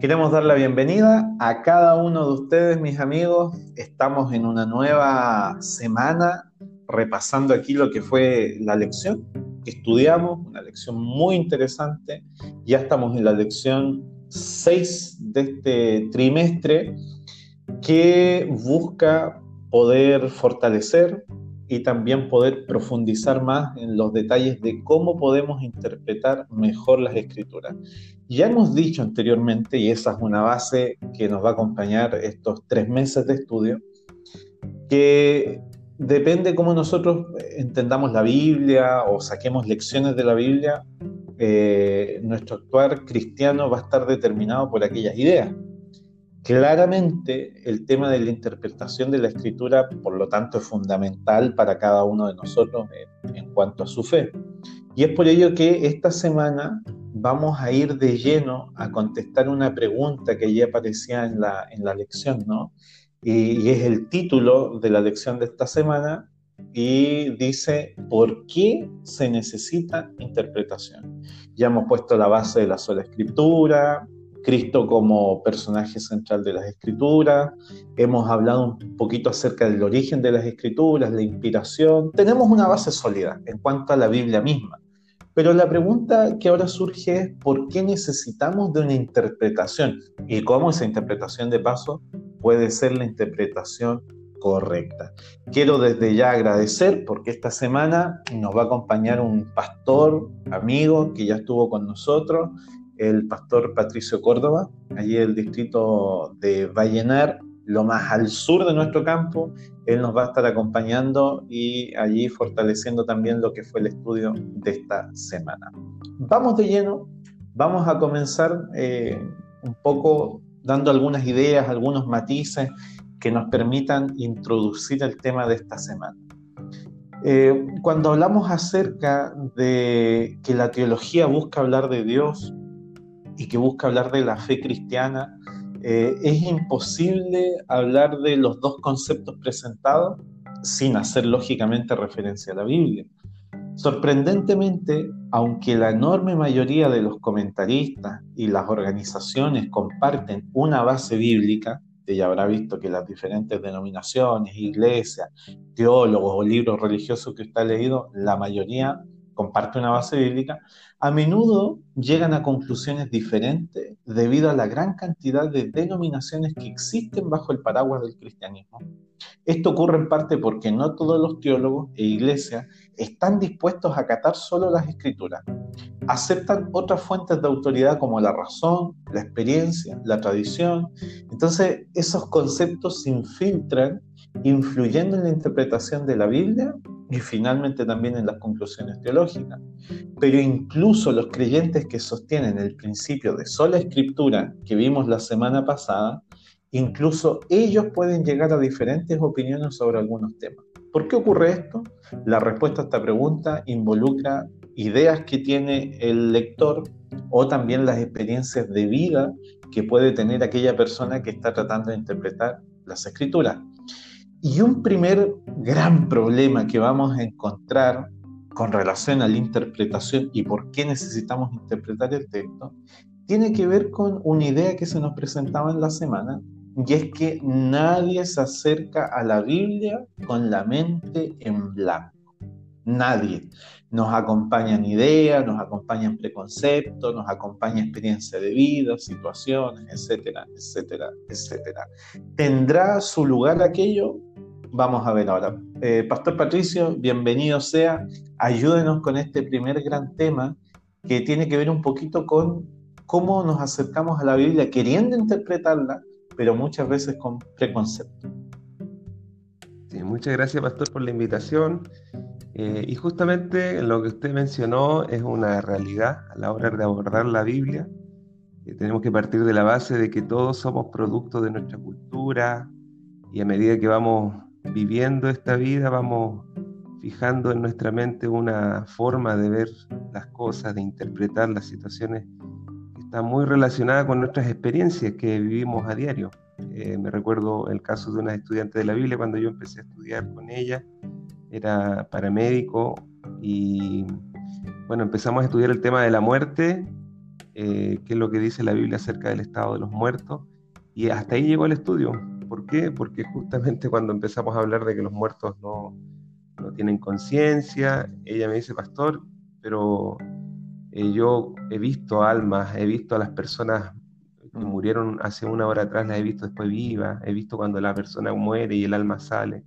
Queremos dar la bienvenida a cada uno de ustedes, mis amigos. Estamos en una nueva semana repasando aquí lo que fue la lección que estudiamos, una lección muy interesante. Ya estamos en la lección 6 de este trimestre que busca poder fortalecer y también poder profundizar más en los detalles de cómo podemos interpretar mejor las escrituras. Ya hemos dicho anteriormente, y esa es una base que nos va a acompañar estos tres meses de estudio, que depende cómo nosotros entendamos la Biblia o saquemos lecciones de la Biblia, eh, nuestro actuar cristiano va a estar determinado por aquellas ideas. Claramente el tema de la interpretación de la escritura, por lo tanto, es fundamental para cada uno de nosotros en, cuanto a su fe. Y es por ello que esta semana vamos a ir de lleno a contestar una pregunta que ya aparecía en la, en la lección, ¿no? Y, y, es el título de la lección de esta semana y dice, ¿por qué se necesita interpretación? Ya hemos puesto la base de la sola escritura, Cristo como personaje central de las escrituras, hemos hablado un poquito acerca del origen de las escrituras, la inspiración, tenemos una base sólida en cuanto a la Biblia misma. Pero la pregunta que ahora surge es ¿por qué necesitamos de una interpretación? Y cómo esa interpretación de paso puede ser la interpretación correcta. Quiero desde ya agradecer porque esta semana nos va a acompañar un pastor, amigo, que ya estuvo con nosotros, el pastor Patricio Córdoba, allí el distrito de Vallenar, lo más al sur de nuestro campo. Él nos va a estar acompañando y allí fortaleciendo también lo que fue el estudio de esta semana. Vamos de lleno, vamos a comenzar eh, un poco dando algunas ideas, algunos matices que nos permitan introducir el tema de esta semana. Eh, cuando hablamos acerca de que la teología busca hablar de Dios, y que busca hablar de la fe cristiana, eh, es imposible hablar de los dos conceptos presentados sin hacer lógicamente referencia a la Biblia. Sorprendentemente, aunque la enorme mayoría de los comentaristas y las organizaciones comparten una base bíblica, que ya habrá visto que las diferentes denominaciones, iglesias, teólogos o libros religiosos que usted ha leído, la mayoría comparte una base bíblica, a menudo llegan a conclusiones diferentes debido a la gran cantidad de denominaciones que existen bajo el paraguas del cristianismo. Esto ocurre en parte porque no todos los teólogos e iglesias están dispuestos a acatar solo las escrituras. Aceptan otras fuentes de autoridad como la razón, la experiencia, la tradición. Entonces, esos conceptos se infiltran influyendo en la interpretación de la Biblia y finalmente también en las conclusiones teológicas. Pero incluso los creyentes que sostienen el principio de sola escritura que vimos la semana pasada, incluso ellos pueden llegar a diferentes opiniones sobre algunos temas. ¿Por qué ocurre esto? La respuesta a esta pregunta involucra ideas que tiene el lector o también las experiencias de vida que puede tener aquella persona que está tratando de interpretar las escrituras. Y un primer gran problema que vamos a encontrar con relación a la interpretación y por qué necesitamos interpretar el texto, tiene que ver con una idea que se nos presentaba en la semana, y es que nadie se acerca a la Biblia con la mente en blanco. Nadie. Nos acompañan ideas, nos acompañan preconceptos, nos acompaña experiencia de vida, situaciones, etcétera, etcétera, etcétera. ¿Tendrá su lugar aquello? Vamos a ver ahora. Eh, Pastor Patricio, bienvenido sea. Ayúdenos con este primer gran tema que tiene que ver un poquito con cómo nos acercamos a la Biblia queriendo interpretarla, pero muchas veces con preconcepto. Muchas gracias, Pastor, por la invitación. Eh, y justamente lo que usted mencionó es una realidad a la hora de abordar la Biblia. Eh, tenemos que partir de la base de que todos somos producto de nuestra cultura y a medida que vamos viviendo esta vida vamos fijando en nuestra mente una forma de ver las cosas, de interpretar las situaciones que está muy relacionada con nuestras experiencias que vivimos a diario. Eh, me recuerdo el caso de una estudiante de la Biblia cuando yo empecé a estudiar con ella, era paramédico y bueno, empezamos a estudiar el tema de la muerte qué es lo que dice la Biblia acerca del estado de los muertos. Y hasta ahí llegó el estudio. ¿Por qué? Porque justamente cuando empezamos a hablar de que los muertos no, no tienen conciencia, ella me dice, pastor, pero eh, yo he visto almas, he visto a las personas que mm. murieron hace una hora atrás, las he visto después vivas, he visto cuando la persona muere y el alma sale.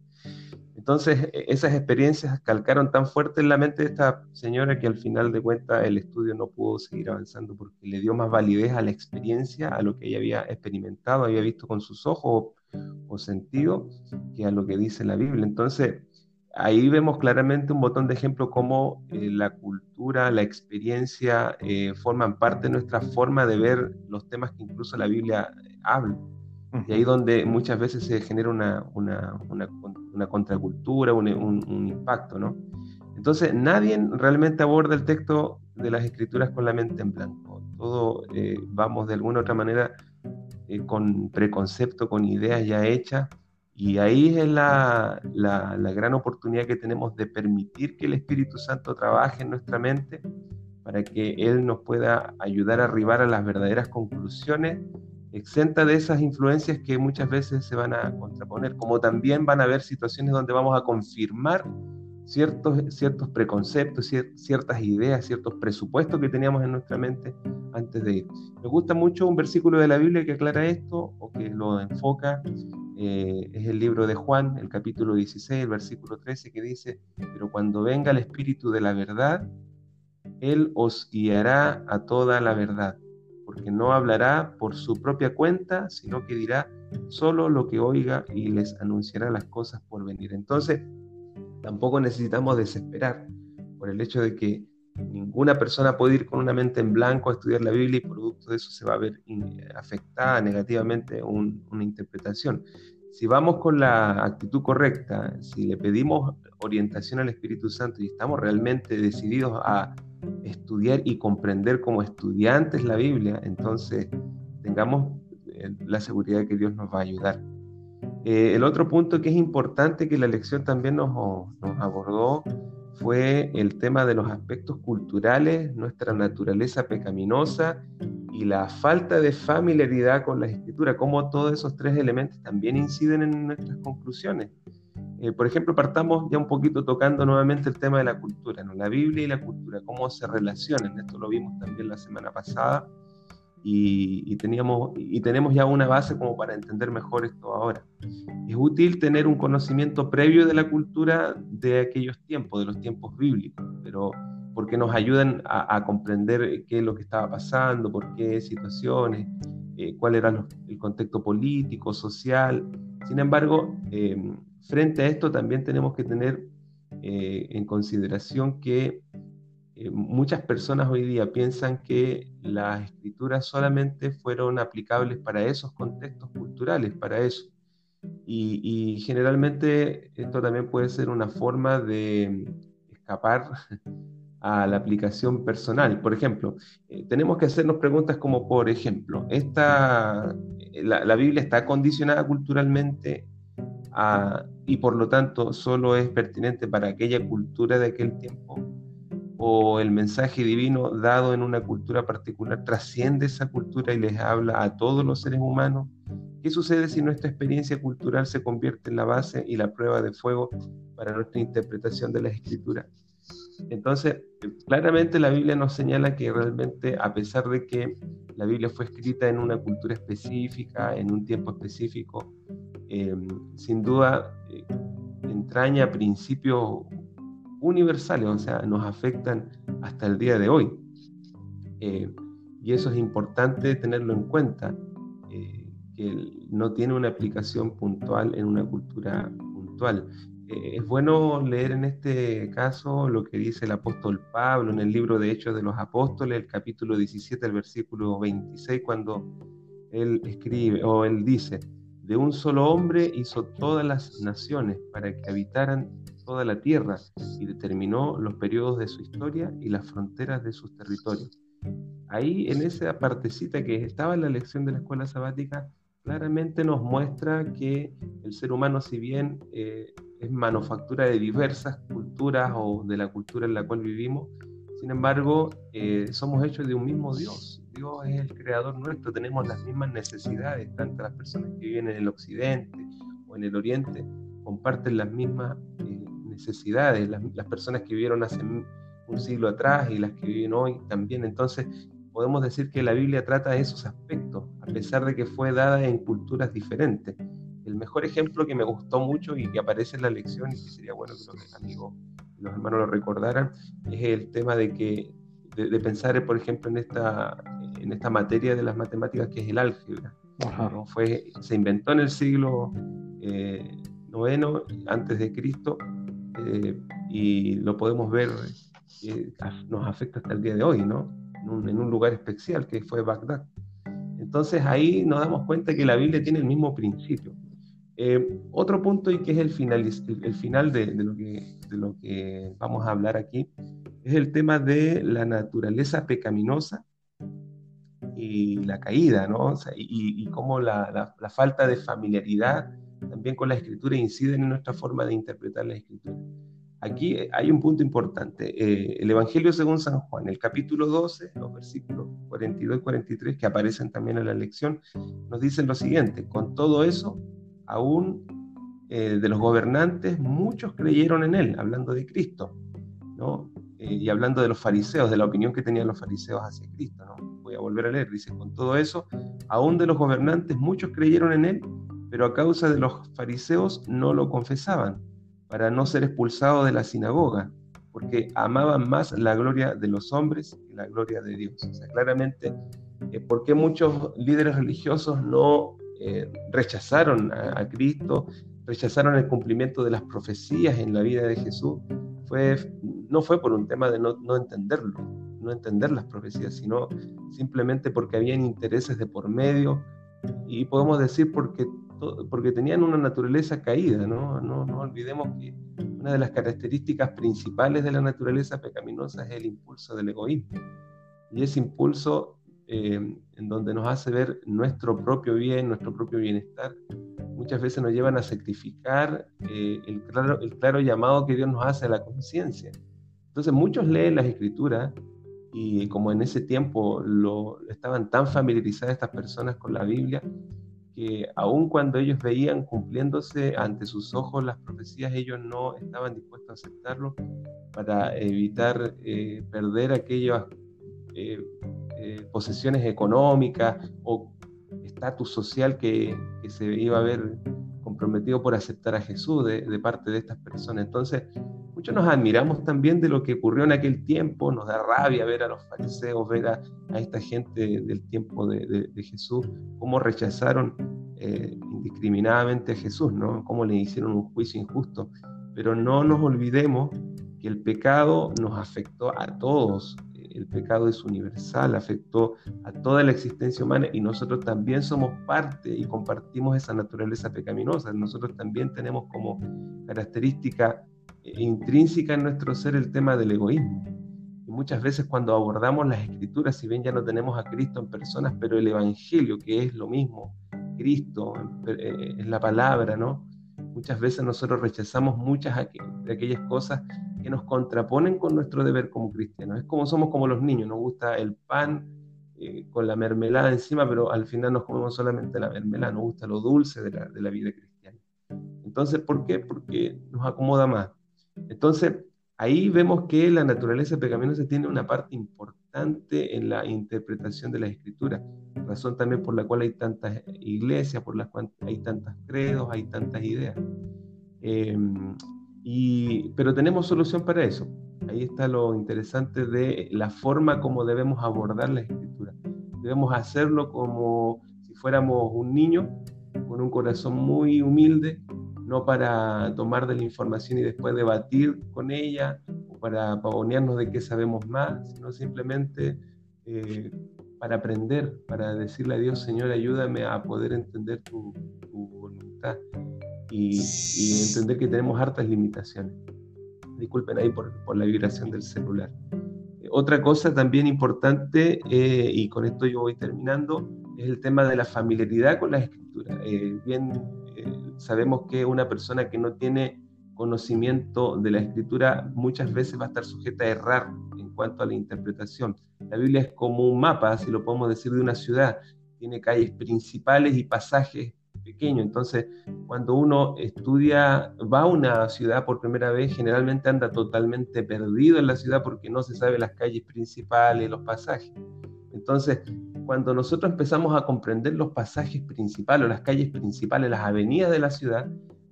Entonces, e, esas experiencias calcaron tan fuerte en la mente de esta señora que al final de cuentas el estudio no pudo seguir avanzando porque le dio más validez a la experiencia, a lo que ella había experimentado, había visto con sus ojos o sentido, que a lo que dice la Biblia. Entonces, ahí vemos claramente un botón de ejemplo cómo eh, la cultura, la experiencia eh, forman parte de nuestra forma de ver los temas que incluso la Biblia eh, habla. Y ahí donde muchas veces se genera una, una, una, contracultura, un, un, impacto, ¿no? Entonces, nadie realmente aborda el texto de las escrituras con la mente en blanco. Todo vamos de alguna u otra manera con preconcepto, con ideas ya hechas, y ahí es la, la, gran oportunidad que tenemos de permitir que el Espíritu Santo trabaje en nuestra mente para que Él nos pueda ayudar a arribar a las verdaderas conclusiones, exenta de esas influencias que muchas veces se van a contraponer, como también van a haber situaciones donde vamos a confirmar ciertos, ciertos preconceptos, ciertas ideas, ciertos presupuestos que teníamos en nuestra mente antes de ir. Me gusta mucho un versículo de la Biblia que aclara esto o que lo enfoca eh, es el libro de Juan, el capítulo 16, el versículo 13, que dice, pero cuando venga el Espíritu de la verdad, Él os guiará a toda la verdad, porque no hablará por su propia cuenta, sino que dirá solo lo que oiga y les anunciará las cosas por venir. Entonces, tampoco necesitamos desesperar por el hecho de que ninguna persona puede ir con una mente en blanco a estudiar la Biblia y producto de eso se va a ver afectada negativamente una interpretación. Si vamos con la actitud correcta, si le pedimos orientación al Espíritu Santo y estamos realmente decididos a estudiar y comprender como estudiantes la Biblia, entonces tengamos eh, la seguridad de que Dios nos va a ayudar. Eh, el otro punto que es importante que la lección también nos, abordó fue el tema de los aspectos culturales, nuestra naturaleza pecaminosa y la falta de familiaridad con la escritura, cómo todos esos tres elementos también inciden en nuestras conclusiones. Eh, por ejemplo, partamos ya un poquito tocando nuevamente el tema de la cultura, ¿no? la Biblia y la cultura, cómo se relacionan, esto lo vimos también la semana pasada y, teníamos, y tenemos ya una base como para entender mejor esto ahora. Es útil tener un conocimiento previo de la cultura de aquellos tiempos, de los tiempos bíblicos, pero porque nos ayudan a, comprender qué es lo que estaba pasando, por qué situaciones, eh, cuál era el contexto político, social. Sin embargo, eh, frente a esto también tenemos que tener eh, en consideración que eh, muchas personas hoy día piensan que las escrituras solamente fueron aplicables para esos contextos culturales, para eso. Y, generalmente esto también puede ser una forma de escapar a la aplicación personal. Por ejemplo, eh, tenemos que hacernos preguntas como, por ejemplo, esta, la, la Biblia está condicionada culturalmente y por lo tanto solo es pertinente para aquella cultura de aquel tiempo o el mensaje divino dado en una cultura particular trasciende esa cultura y les habla a todos los seres humanos? ¿Qué sucede si nuestra experiencia cultural se convierte en la base y la prueba de fuego para nuestra interpretación de la escritura? Entonces, claramente la Biblia nos señala que realmente, a pesar de que la Biblia fue escrita en una cultura específica, en un tiempo específico, eh, sin duda eh, entraña principios universales, o sea, nos afectan hasta el día de hoy. Eh, y eso es importante tenerlo en cuenta, eh, que no tiene una aplicación puntual en una cultura puntual. Eh, es bueno leer en este caso lo que dice el apóstol Pablo en el libro de Hechos de los Apóstoles, el capítulo 17, el versículo 26, cuando él escribe o él dice, de un solo hombre hizo todas las naciones para que habitaran toda la tierra y determinó los periodos de su historia y las fronteras de sus territorios. Ahí, en esa partecita que estaba en la lección de la escuela sabática, claramente nos muestra que el ser humano, si bien eh, es manufactura de diversas culturas o de la cultura en la cual vivimos, Sin embargo, eh, somos hechos de un mismo Dios. Dios es el creador nuestro, tenemos las mismas necesidades, tanto las personas que viven en el occidente o en el oriente comparten las mismas eh, necesidades, las, las, personas que vivieron hace un siglo atrás y las que viven hoy también. Entonces, podemos decir que la Biblia trata esos aspectos, a pesar de que fue dada en culturas diferentes. El mejor ejemplo que me gustó mucho y que aparece en la lección, y que sería bueno que los amigos y los hermanos lo recordaran, es el tema de que de, pensar, por ejemplo, en esta, en esta materia de las matemáticas que es el álgebra. Fue, se inventó en el siglo eh, noveno antes de Cristo eh, y lo podemos ver, eh, nos afecta hasta el día de hoy, ¿no? En un, lugar especial que fue Bagdad. Entonces ahí nos damos cuenta que la Biblia tiene el mismo principio. Eh, otro punto y que es el final, el, final de, lo que, de lo que vamos a hablar aquí es el tema de la naturaleza pecaminosa y la caída, ¿no? y, y, cómo la, la, falta de familiaridad también con la escritura incide en nuestra forma de interpretar la escritura. Aquí hay un punto importante. Eh, el Evangelio según San Juan, el capítulo 12, los versículos 42 y 43 que aparecen también en la lección, nos dicen lo siguiente, con todo eso, aún eh, de los gobernantes, muchos creyeron en él, hablando de Cristo, ¿no? Eh, y hablando de los fariseos, de la opinión que tenían los fariseos hacia Cristo, ¿no? Voy a volver a leer, dice, con todo eso, aún de los gobernantes, muchos creyeron en él, pero a causa de los fariseos no lo confesaban para no ser expulsado de la sinagoga, porque amaban más la gloria de los hombres que la gloria de Dios. O sea, claramente, eh, ¿por qué muchos líderes religiosos no eh, rechazaron a, Cristo, rechazaron el cumplimiento de las profecías en la vida de Jesús? Fue, no fue por un tema de no, no entenderlo, no entender las profecías, sino simplemente porque habían intereses de por medio, y podemos decir porque porque tenían una naturaleza caída, ¿no? No, no olvidemos que una de las características principales de la naturaleza pecaminosa es el impulso del egoísmo. Y ese impulso eh, en donde nos hace ver nuestro propio bien, nuestro propio bienestar, muchas veces nos llevan a sacrificar eh, el, claro, el claro llamado que Dios nos hace a la conciencia. Entonces muchos leen las escrituras y como en ese tiempo lo, estaban tan familiarizadas estas personas con la Biblia, que aun cuando ellos veían cumpliéndose ante sus ojos las profecías, ellos no estaban dispuestos a aceptarlo para evitar eh, perder aquellas eh, eh, posesiones económicas o estatus social que, se iba a ver comprometido por aceptar a Jesús de, parte de estas personas. Entonces, muchos nos admiramos también de lo que ocurrió en aquel tiempo, nos da rabia ver a los fariseos, ver a, a esta gente del tiempo de, de, Jesús, cómo rechazaron eh, indiscriminadamente a Jesús, ¿no? cómo le hicieron un juicio injusto. Pero no nos olvidemos que el pecado nos afectó a todos, el pecado es universal, afectó a toda la existencia humana y nosotros también somos parte y compartimos esa naturaleza pecaminosa. Nosotros también tenemos como característica intrínseca en nuestro ser el tema del egoísmo. Y muchas veces cuando abordamos las escrituras, si bien ya no tenemos a Cristo en personas, pero el Evangelio, que es lo mismo, Cristo eh, es la palabra, ¿no? Muchas veces nosotros rechazamos muchas de aquellas cosas que nos contraponen con nuestro deber como cristianos. Es como somos como los niños, nos gusta el pan eh, con la mermelada encima, pero al final nos comemos solamente la mermelada, nos gusta lo dulce de la, de la vida cristiana. Entonces, ¿por qué? Porque nos acomoda más. Entonces, ahí vemos que la naturaleza pecaminosa tiene una parte importante en la interpretación de la escritura, razón también por la cual hay tantas iglesias, por las cuales hay tantos credos, hay tantas ideas. Eh, pero tenemos solución para eso. Ahí está lo interesante de la forma como debemos abordar la escritura. Debemos hacerlo como si fuéramos un niño con un corazón muy humilde, no para tomar de la información y después debatir con ella o para pavonearnos de que sabemos más, sino simplemente eh, para aprender, para decirle a Dios, Señor, ayúdame a poder entender tu, tu voluntad y, entender que tenemos hartas limitaciones. Disculpen ahí por, por la vibración del celular. Eh, otra cosa también importante, eh, y con esto yo voy terminando, es el tema de la familiaridad con la escritura. Eh, bien, sabemos que una persona que no tiene conocimiento de la escritura muchas veces va a estar sujeta a errar en cuanto a la interpretación. La Biblia es como un mapa, si lo podemos decir, de una ciudad. Tiene calles principales y pasajes pequeños. Entonces, cuando uno estudia, va a una ciudad por primera vez, generalmente anda totalmente perdido en la ciudad porque no se sabe las calles principales, los pasajes. Entonces, cuando nosotros empezamos a comprender los pasajes principales, las calles principales, las avenidas de la ciudad,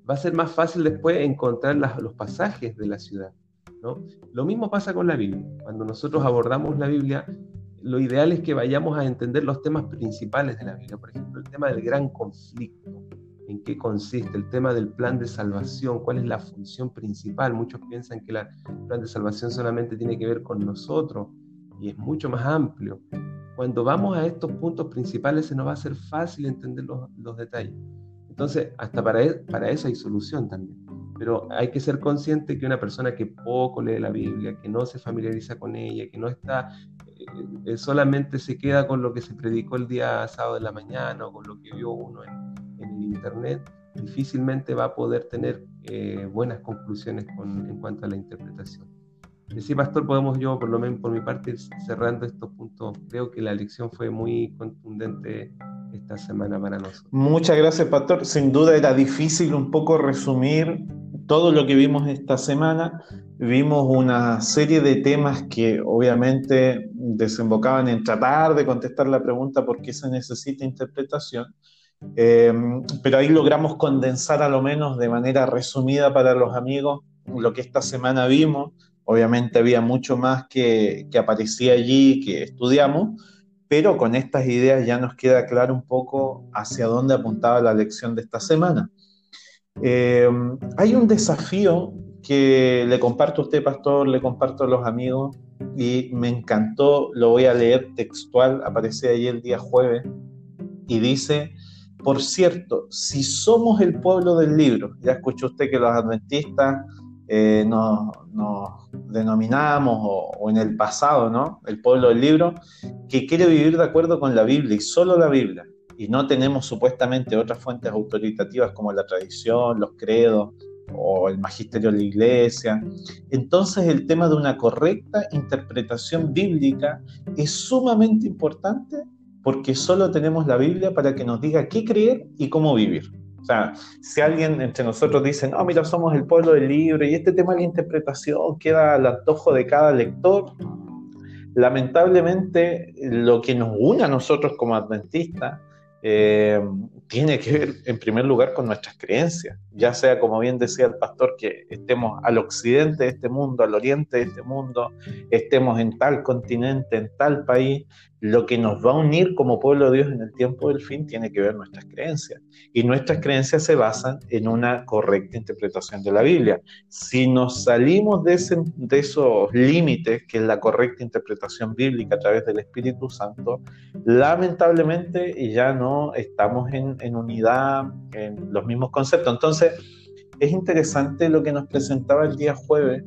va a ser más fácil después encontrar los pasajes de la ciudad. ¿no? Lo mismo pasa con la Biblia. Cuando nosotros abordamos la Biblia, lo ideal es que vayamos a entender los temas principales de la Biblia. Por ejemplo, el tema del gran conflicto, en qué consiste, el tema del plan de salvación, cuál es la función principal. Muchos piensan que el plan de salvación solamente tiene que ver con nosotros y es mucho más amplio. Cuando vamos a estos puntos principales se nos va a hacer fácil entender los, los detalles. Entonces, hasta para, e, para eso hay solución también. Pero hay que ser consciente que una persona que poco lee la Biblia, que no se familiariza con ella, que no está, eh, eh, solamente se queda con lo que se predicó el día sábado de la mañana o con lo que vio uno en, el Internet, difícilmente va a poder tener eh, buenas conclusiones en cuanto a la interpretación. Sí, Pastor, podemos yo, por lo menos por mi parte, cerrando estos puntos, creo que la lección fue muy contundente esta semana para nosotros. Muchas gracias, Pastor. Sin duda era difícil un poco resumir todo lo que vimos esta semana. Vimos una serie de temas que obviamente desembocaban en tratar de contestar la pregunta por qué se necesita interpretación. Eh, pero ahí logramos condensar a lo menos de manera resumida para los amigos lo que esta semana vimos Obviamente había mucho más que, aparecía allí, que estudiamos, pero con estas ideas ya nos queda claro un poco hacia dónde apuntaba la lección de esta semana. Eh, hay un desafío que le comparto a usted, pastor, le comparto a los amigos, y me encantó, lo voy a leer textual, aparece allí el día jueves, y dice, por cierto, si somos el pueblo del libro, ya escuchó usted que los adventistas eh, nos, denominamos o, en el pasado, ¿no? El pueblo del libro, que quiere vivir de acuerdo con la Biblia y solo la Biblia. Y no tenemos supuestamente otras fuentes autoritativas como la tradición, los credos o el magisterio de la iglesia. Entonces el tema de una correcta interpretación bíblica es sumamente importante porque solo tenemos la Biblia para que nos diga qué creer y cómo vivir. O sea, si alguien entre nosotros dice, no, mira, somos el pueblo del libro y este tema de la interpretación queda al antojo de cada lector, lamentablemente lo que nos une a nosotros como adventistas eh, tiene que ver en primer lugar con nuestras creencias, ya sea como bien decía el pastor, que estemos al occidente de este mundo, al oriente de este mundo, estemos en tal continente, en tal país, lo que nos va a unir como pueblo de Dios en el tiempo del fin tiene que ver nuestras creencias. Y nuestras creencias se basan en una correcta interpretación de la Biblia. Si nos salimos de, de esos límites, que es la correcta interpretación bíblica a través del Espíritu Santo, lamentablemente ya no estamos en, en unidad, en los mismos conceptos. Entonces, es interesante lo que nos presentaba el día jueves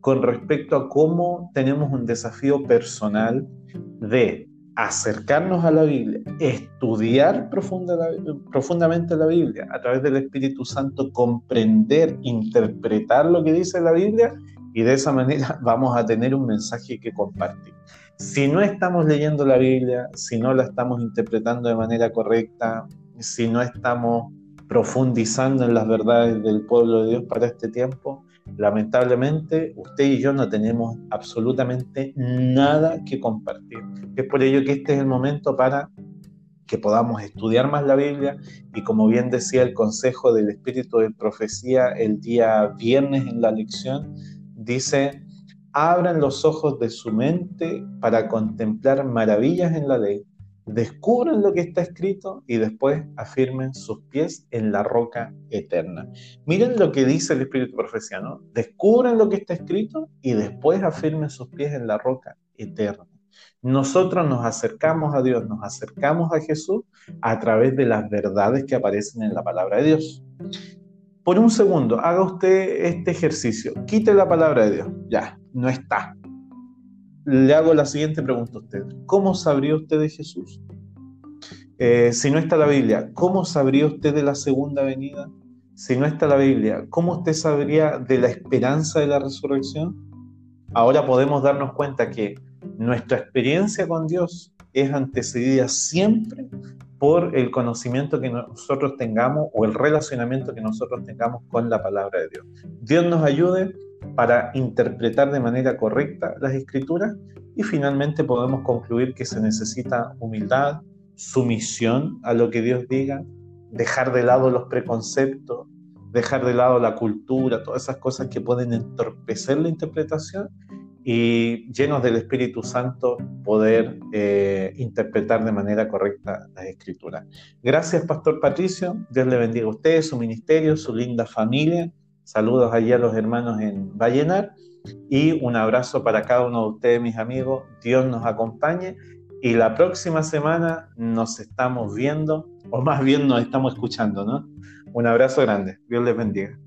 con respecto a cómo tenemos un desafío personal de acercarnos a la Biblia, estudiar profundamente la Biblia, a través del Espíritu Santo comprender, interpretar lo que dice la Biblia y de esa manera vamos a tener un mensaje que compartir. Si no estamos leyendo la Biblia, si no la estamos interpretando de manera correcta, si no estamos profundizando en las verdades del pueblo de Dios para este tiempo, lamentablemente usted y yo no tenemos absolutamente nada que compartir. Es por ello que este es el momento para que podamos estudiar más la Biblia y como bien decía el consejo del Espíritu de Profecía el día viernes en la lección, dice, abran los ojos de su mente para contemplar maravillas en la ley descubran lo que está escrito y después afirmen sus pies en la roca eterna. Miren lo que dice el Espíritu Profesiano. Descubran lo que está escrito y después afirmen sus pies en la roca eterna. Nosotros nos acercamos a Dios, nos acercamos a Jesús a través de las verdades que aparecen en la palabra de Dios. Por un segundo, haga usted este ejercicio. Quite la palabra de Dios. Ya, no está le hago la siguiente pregunta a usted. ¿Cómo sabría usted de Jesús? Eh, si no está la Biblia, ¿cómo sabría usted de la segunda venida? si no está la Biblia, ¿cómo usted sabría de la esperanza de la resurrección? Ahora podemos darnos cuenta que nuestra experiencia con Dios es antecedida siempre por el conocimiento que nosotros tengamos o el relacionamiento que nosotros tengamos con la palabra de Dios. Dios nos ayude para interpretar de manera correcta las escrituras y finalmente podemos concluir que se necesita humildad, sumisión a lo que Dios diga, dejar de lado los preconceptos, dejar de lado la cultura, todas esas cosas que pueden entorpecer la interpretación y llenos del Espíritu Santo poder eh, interpretar de manera correcta las escrituras. Gracias, Pastor Patricio. Dios le bendiga a usted, su ministerio, su linda familia. Saludos allí a los hermanos en Vallenar y un abrazo para cada uno de ustedes, mis amigos. Dios nos acompañe y la próxima semana nos estamos viendo, o más bien nos estamos escuchando, ¿no? Un abrazo grande. Dios les bendiga.